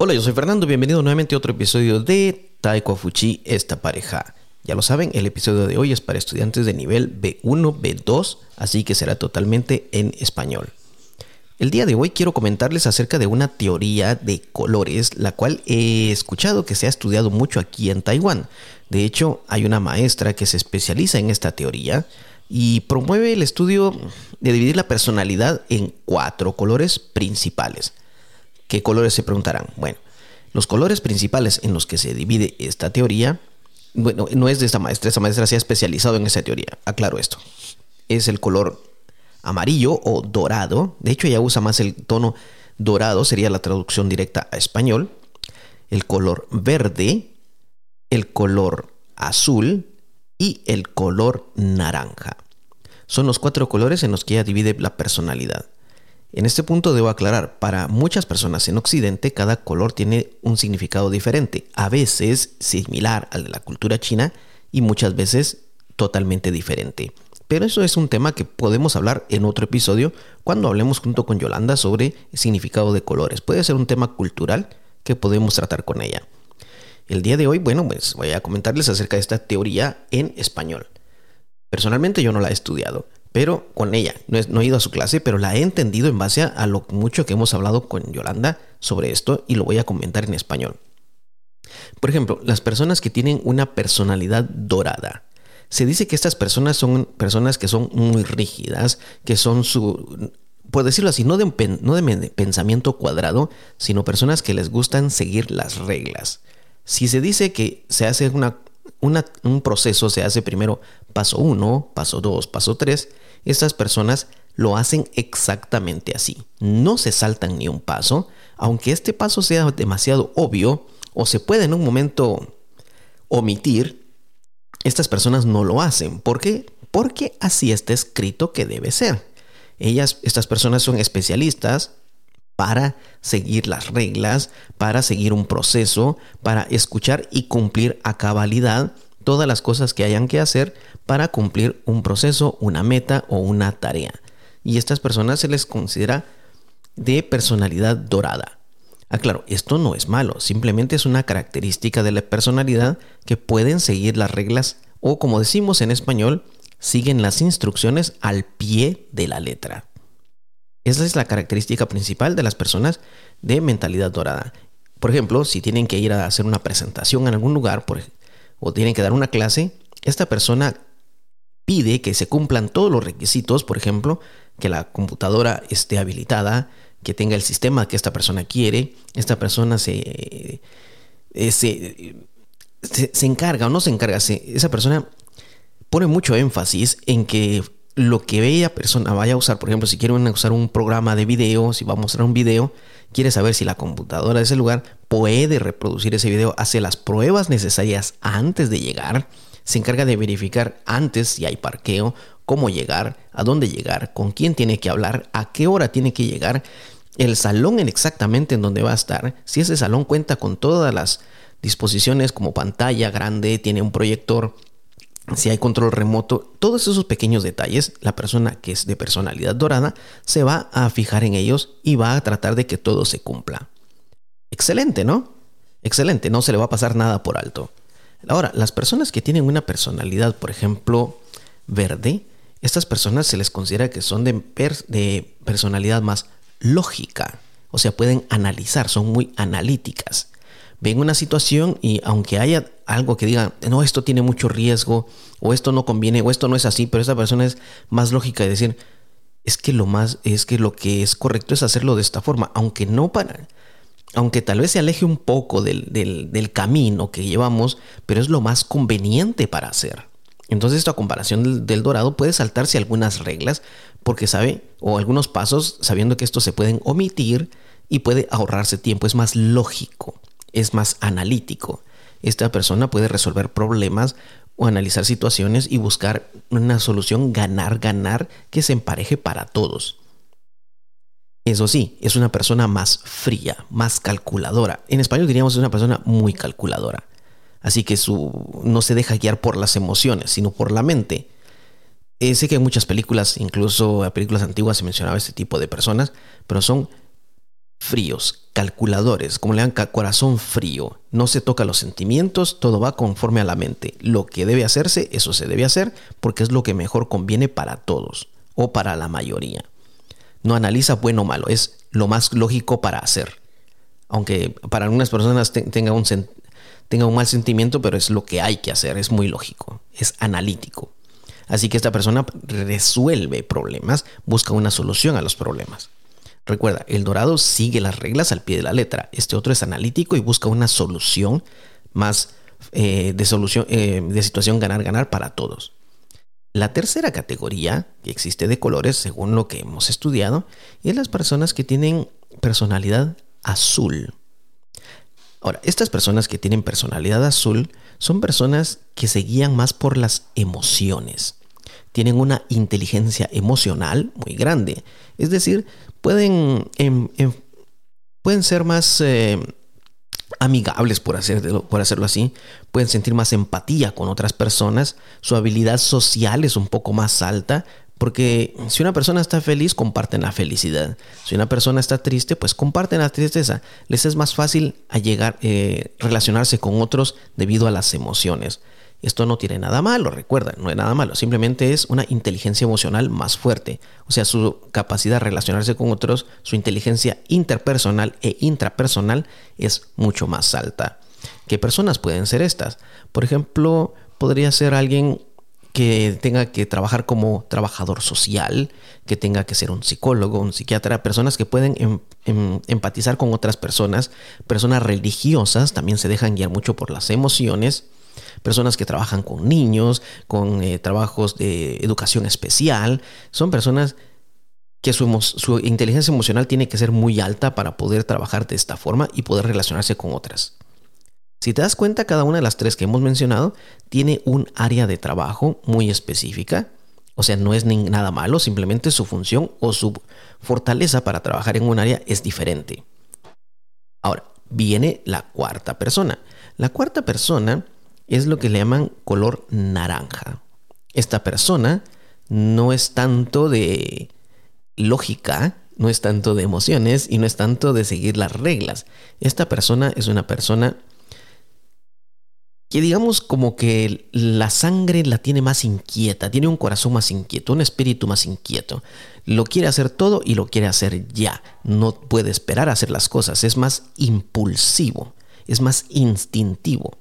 Hola, yo soy Fernando, bienvenido nuevamente a otro episodio de Taiko Fuchi, esta pareja. Ya lo saben, el episodio de hoy es para estudiantes de nivel B1, B2, así que será totalmente en español. El día de hoy quiero comentarles acerca de una teoría de colores, la cual he escuchado que se ha estudiado mucho aquí en Taiwán. De hecho, hay una maestra que se especializa en esta teoría y promueve el estudio de dividir la personalidad en cuatro colores principales. ¿Qué colores se preguntarán? Bueno, los colores principales en los que se divide esta teoría, bueno, no es de esta maestra, esta maestra se ha especializado en esa teoría, aclaro esto. Es el color amarillo o dorado. De hecho, ella usa más el tono dorado, sería la traducción directa a español. El color verde, el color azul y el color naranja. Son los cuatro colores en los que ella divide la personalidad. En este punto debo aclarar, para muchas personas en Occidente cada color tiene un significado diferente, a veces similar al de la cultura china y muchas veces totalmente diferente. Pero eso es un tema que podemos hablar en otro episodio cuando hablemos junto con Yolanda sobre el significado de colores. Puede ser un tema cultural que podemos tratar con ella. El día de hoy, bueno, pues voy a comentarles acerca de esta teoría en español. Personalmente yo no la he estudiado, pero con ella, no he, ido a su clase, pero la he entendido en base a lo mucho que hemos hablado con Yolanda sobre esto y lo voy a comentar en español. Por ejemplo, las personas que tienen una personalidad dorada. Se dice que estas personas son personas que son muy rígidas, que son su, por decirlo así, no de, no de pensamiento cuadrado, sino personas que les gustan seguir las reglas. Si se dice que se hace una, un proceso, se hace primero paso 1, paso 2, paso 3, estas personas lo hacen exactamente así. No se saltan ni un paso, aunque este paso sea demasiado obvio o se puede en un momento omitir, estas personas no lo hacen. ¿Por qué? Porque así está escrito que debe ser. Ellas, estas personas son especialistas para seguir las reglas, para seguir un proceso, para escuchar y cumplir a cabalidad todas las cosas que hayan que hacer para cumplir un proceso, una meta o una tarea. Y estas personas se les considera de personalidad dorada. Aclaro, ah, esto no es malo, simplemente es una característica de la personalidad que pueden seguir las reglas o como decimos en español, siguen las instrucciones al pie de la letra. Esa es la característica principal de las personas de mentalidad dorada. Por ejemplo, si tienen que ir a hacer una presentación en algún lugar o tienen que dar una clase, esta persona pide que se cumplan todos los requisitos, por ejemplo, que la computadora esté habilitada, que tenga el sistema que esta persona quiere, esta persona se, eh, se, se, encarga o no se encarga, esa persona pone mucho énfasis en que lo que ella persona vaya a usar, por ejemplo, si quiere usar un programa de video, si va a mostrar un video, quiere saber si la computadora de ese lugar puede reproducir ese video, hace las pruebas necesarias antes de llegar, se encarga de verificar antes si hay parqueo cómo llegar, a dónde llegar, con quién tiene que hablar, a qué hora tiene que llegar, el salón en exactamente en donde va a estar, si ese salón cuenta con todas las disposiciones como pantalla grande, tiene un proyector, si hay control remoto, todos esos pequeños detalles, la persona que es de personalidad dorada se va a fijar en ellos y va a tratar de que todo se cumpla. Excelente, ¿no? Excelente, no se le va a pasar nada por alto. Ahora, las personas que tienen una personalidad, por ejemplo, verde, estas personas se les considera que son de, de personalidad más lógica, o sea, pueden analizar, son muy analíticas. Ven una situación y aunque haya algo que diga, no, esto tiene mucho riesgo, o esto no conviene, o esto no es así, pero esa persona es más lógica de decir, es que lo más, es que lo que es correcto es hacerlo de esta forma, aunque no para, aunque tal vez se aleje un poco del, del camino que llevamos, pero es lo más conveniente para hacer. Entonces, esta comparación del, dorado puede saltarse algunas reglas porque sabe, o algunos pasos, sabiendo que estos se pueden omitir y puede ahorrarse tiempo. Es más lógico, es más analítico. Esta persona puede resolver problemas o analizar situaciones y buscar una solución ganar, ganar que se empareje para todos. Eso sí, es una persona más fría, más calculadora. En español diríamos es una persona muy calculadora. Así que su, no se deja guiar por las emociones, sino por la mente. eh, sé que en muchas películas, incluso en películas antiguas, se mencionaba este tipo de personas, pero son fríos, calculadores, como le dan corazón frío. No se toca los sentimientos, todo va conforme a la mente. Lo que debe hacerse, eso se debe hacer porque es lo que mejor conviene para todos o para la mayoría. No analiza bueno o malo, es lo más lógico para hacer. Aunque para algunas personas tenga un, tenga un mal sentimiento, pero es lo que hay que hacer, es muy lógico, es analítico. Así que esta persona resuelve problemas, busca una solución a los problemas. Recuerda, el dorado sigue las reglas al pie de la letra. Este otro es analítico y busca una solución más eh, de, solución, eh, de situación ganar-ganar para todos. La tercera categoría que existe de colores, según lo que hemos estudiado, es las personas que tienen personalidad azul. Ahora, estas personas que tienen personalidad azul son personas que se guían más por las emociones. Tienen una inteligencia emocional muy grande. Es decir, pueden, em, em, pueden ser más eh, amigables, por, hacerlo, por hacerlo así, pueden sentir más empatía con otras personas, su habilidad social es un poco más alta, porque si una persona está feliz, comparten la felicidad. Si una persona está triste, pues comparten la tristeza. Les es más fácil llegar, eh, relacionarse con otros debido a las emociones. Esto no tiene nada malo, recuerda, no es nada malo, simplemente es una inteligencia emocional más fuerte, o sea, su capacidad de relacionarse con otros, su inteligencia interpersonal e intrapersonal es mucho más alta. ¿Qué personas pueden ser estas? Por ejemplo, podría ser alguien que tenga que trabajar como trabajador social, que tenga que ser un psicólogo, un psiquiatra, personas que pueden em, em, empatizar con otras personas, personas religiosas también se dejan guiar mucho por las emociones, personas que trabajan con niños, con eh, trabajos de educación especial, son personas que su, su, inteligencia emocional tiene que ser muy alta para poder trabajar de esta forma y poder relacionarse con otras. Si te das cuenta, cada una de las tres que hemos mencionado tiene un área de trabajo muy específica. O sea, no es ni nada malo, simplemente su función o su fortaleza para trabajar en un área es diferente. Ahora, viene la cuarta persona. La cuarta persona es lo que le llaman color naranja. Esta persona no es tanto de lógica, no es tanto de emociones y no es tanto de seguir las reglas. Esta persona es una persona que digamos como que la sangre la tiene más inquieta, tiene un corazón más inquieto, un espíritu más inquieto. Lo quiere hacer todo y lo quiere hacer ya. No puede esperar a hacer las cosas, es más impulsivo, es más instintivo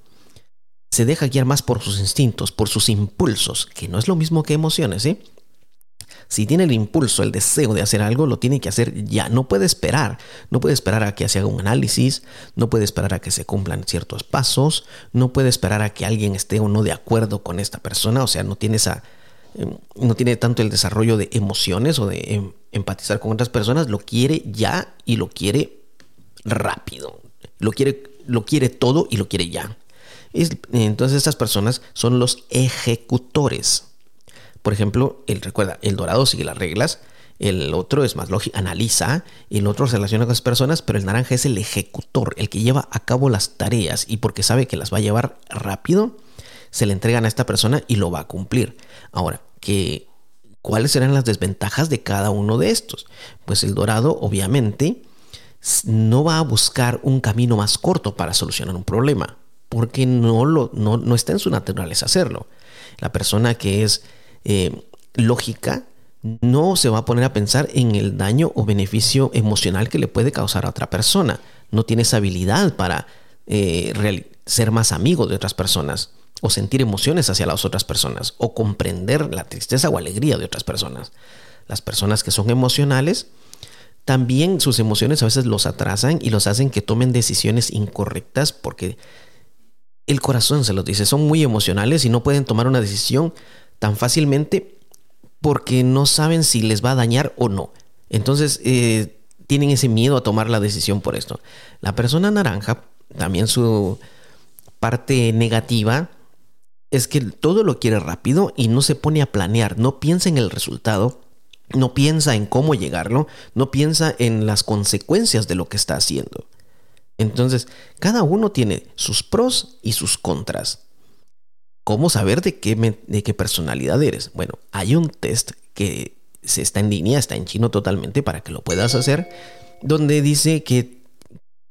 se deja guiar más por sus instintos, por sus impulsos, que no es lo mismo que emociones, ¿sí? Si tiene el impulso, el deseo de hacer algo, lo tiene que hacer ya. No puede esperar. No puede esperar a que se haga un análisis. No puede esperar a que se cumplan ciertos pasos. No puede esperar a que alguien esté o no de acuerdo con esta persona. O sea, no tiene esa. Em, no tiene tanto el desarrollo de emociones o de em, empatizar con otras personas. Lo quiere ya y lo quiere rápido. Lo quiere, lo quiere todo y lo quiere ya entonces estas personas son los ejecutores. Por ejemplo, el, recuerda, el dorado sigue las reglas, el otro es más lógico, analiza, el otro se relaciona con las personas, pero el naranja es el ejecutor, el que lleva a cabo las tareas y porque sabe que las va a llevar rápido, se le entregan a esta persona y lo va a cumplir. Ahora, que ¿cuáles serán las desventajas de cada uno de estos? Pues el dorado, obviamente, no va a buscar un camino más corto para solucionar un problema porque no, lo, no, está en su naturaleza hacerlo. La persona que es eh, lógica no se va a poner a pensar en el daño o beneficio emocional que le puede causar a otra persona. No tiene esa habilidad para eh, ser más amigo de otras personas o sentir emociones hacia las otras personas o comprender la tristeza o alegría de otras personas. Las personas que son emocionales, también sus emociones a veces los atrasan y los hacen que tomen decisiones incorrectas porque el corazón se los dice, son muy emocionales y no pueden tomar una decisión tan fácilmente porque no saben si les va a dañar o no. Entonces eh, tienen ese miedo a tomar la decisión por esto. La persona naranja, también su parte negativa, es que todo lo quiere rápido y no se pone a planear, no piensa en el resultado, no piensa en cómo llegarlo, no piensa en las consecuencias de lo que está haciendo. Entonces, cada uno tiene sus pros y sus contras. ¿Cómo saber de qué, de qué personalidad eres? Bueno, hay un test que se está en línea, está en chino totalmente para que lo puedas hacer, donde dice que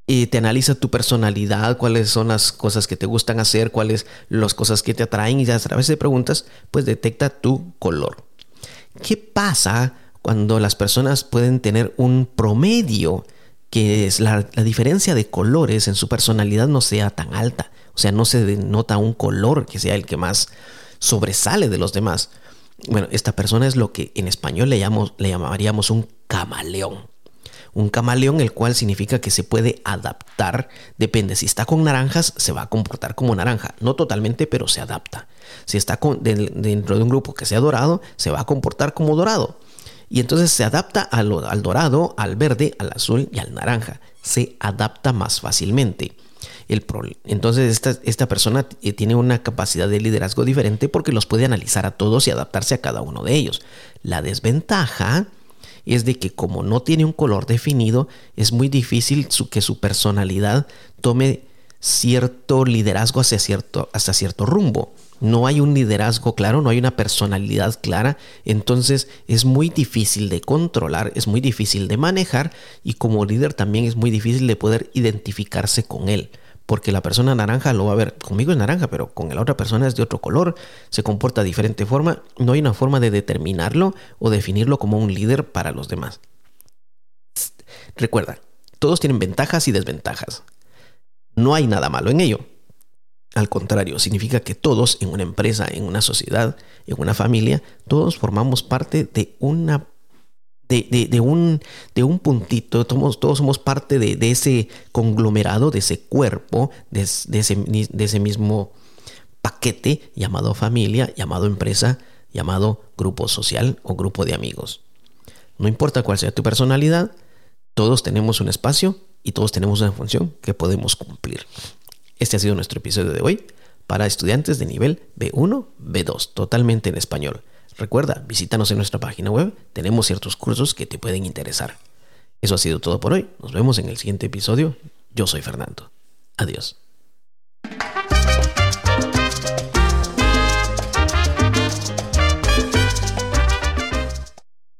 eh, te analiza tu personalidad, cuáles son las cosas que te gustan hacer, cuáles las cosas que te atraen y a través de preguntas, pues detecta tu color. ¿Qué pasa cuando las personas pueden tener un promedio que es la, diferencia de colores en su personalidad no sea tan alta? O sea, no se denota un color que sea el que más sobresale de los demás. Bueno, esta persona es lo que en español le, le llamaríamos un camaleón. Un camaleón, el cual significa que se puede adaptar. Depende, si está con naranjas, se va a comportar como naranja. No totalmente, pero se adapta. Si está dentro de un grupo que sea dorado, se va a comportar como dorado. Y entonces se adapta al, dorado, al verde, al azul y al naranja. Se adapta más fácilmente entonces esta, persona eh, tiene una capacidad de liderazgo diferente porque los puede analizar a todos y adaptarse a cada uno de ellos. La desventaja es de que como no tiene un color definido, es muy difícil que su personalidad tome cierto liderazgo hacia cierto, hasta cierto rumbo. No hay un liderazgo claro, no hay una personalidad clara, entonces es muy difícil de controlar, es muy difícil de manejar y como líder también es muy difícil de poder identificarse con él porque la persona naranja lo va a ver, conmigo es naranja, pero con la otra persona es de otro color, se comporta de diferente forma, no hay una forma de determinarlo o definirlo como un líder para los demás. Recuerda, todos tienen ventajas y desventajas. No hay nada malo en ello. Al contrario, significa que todos en una empresa, en una sociedad, en una familia, todos formamos parte de una de, un, de un puntito, todos, todos somos parte de, ese conglomerado, de ese cuerpo, de, ese, de ese mismo paquete llamado familia, llamado empresa, llamado grupo social o grupo de amigos. No importa cuál sea tu personalidad, todos tenemos un espacio y todos tenemos una función que podemos cumplir. Este ha sido nuestro episodio de hoy para estudiantes de nivel B1, B2, totalmente en español. Recuerda, visítanos en nuestra página web, tenemos ciertos cursos que te pueden interesar. Eso ha sido todo por hoy, nos vemos en el siguiente episodio. Yo soy Fernando. Adiós.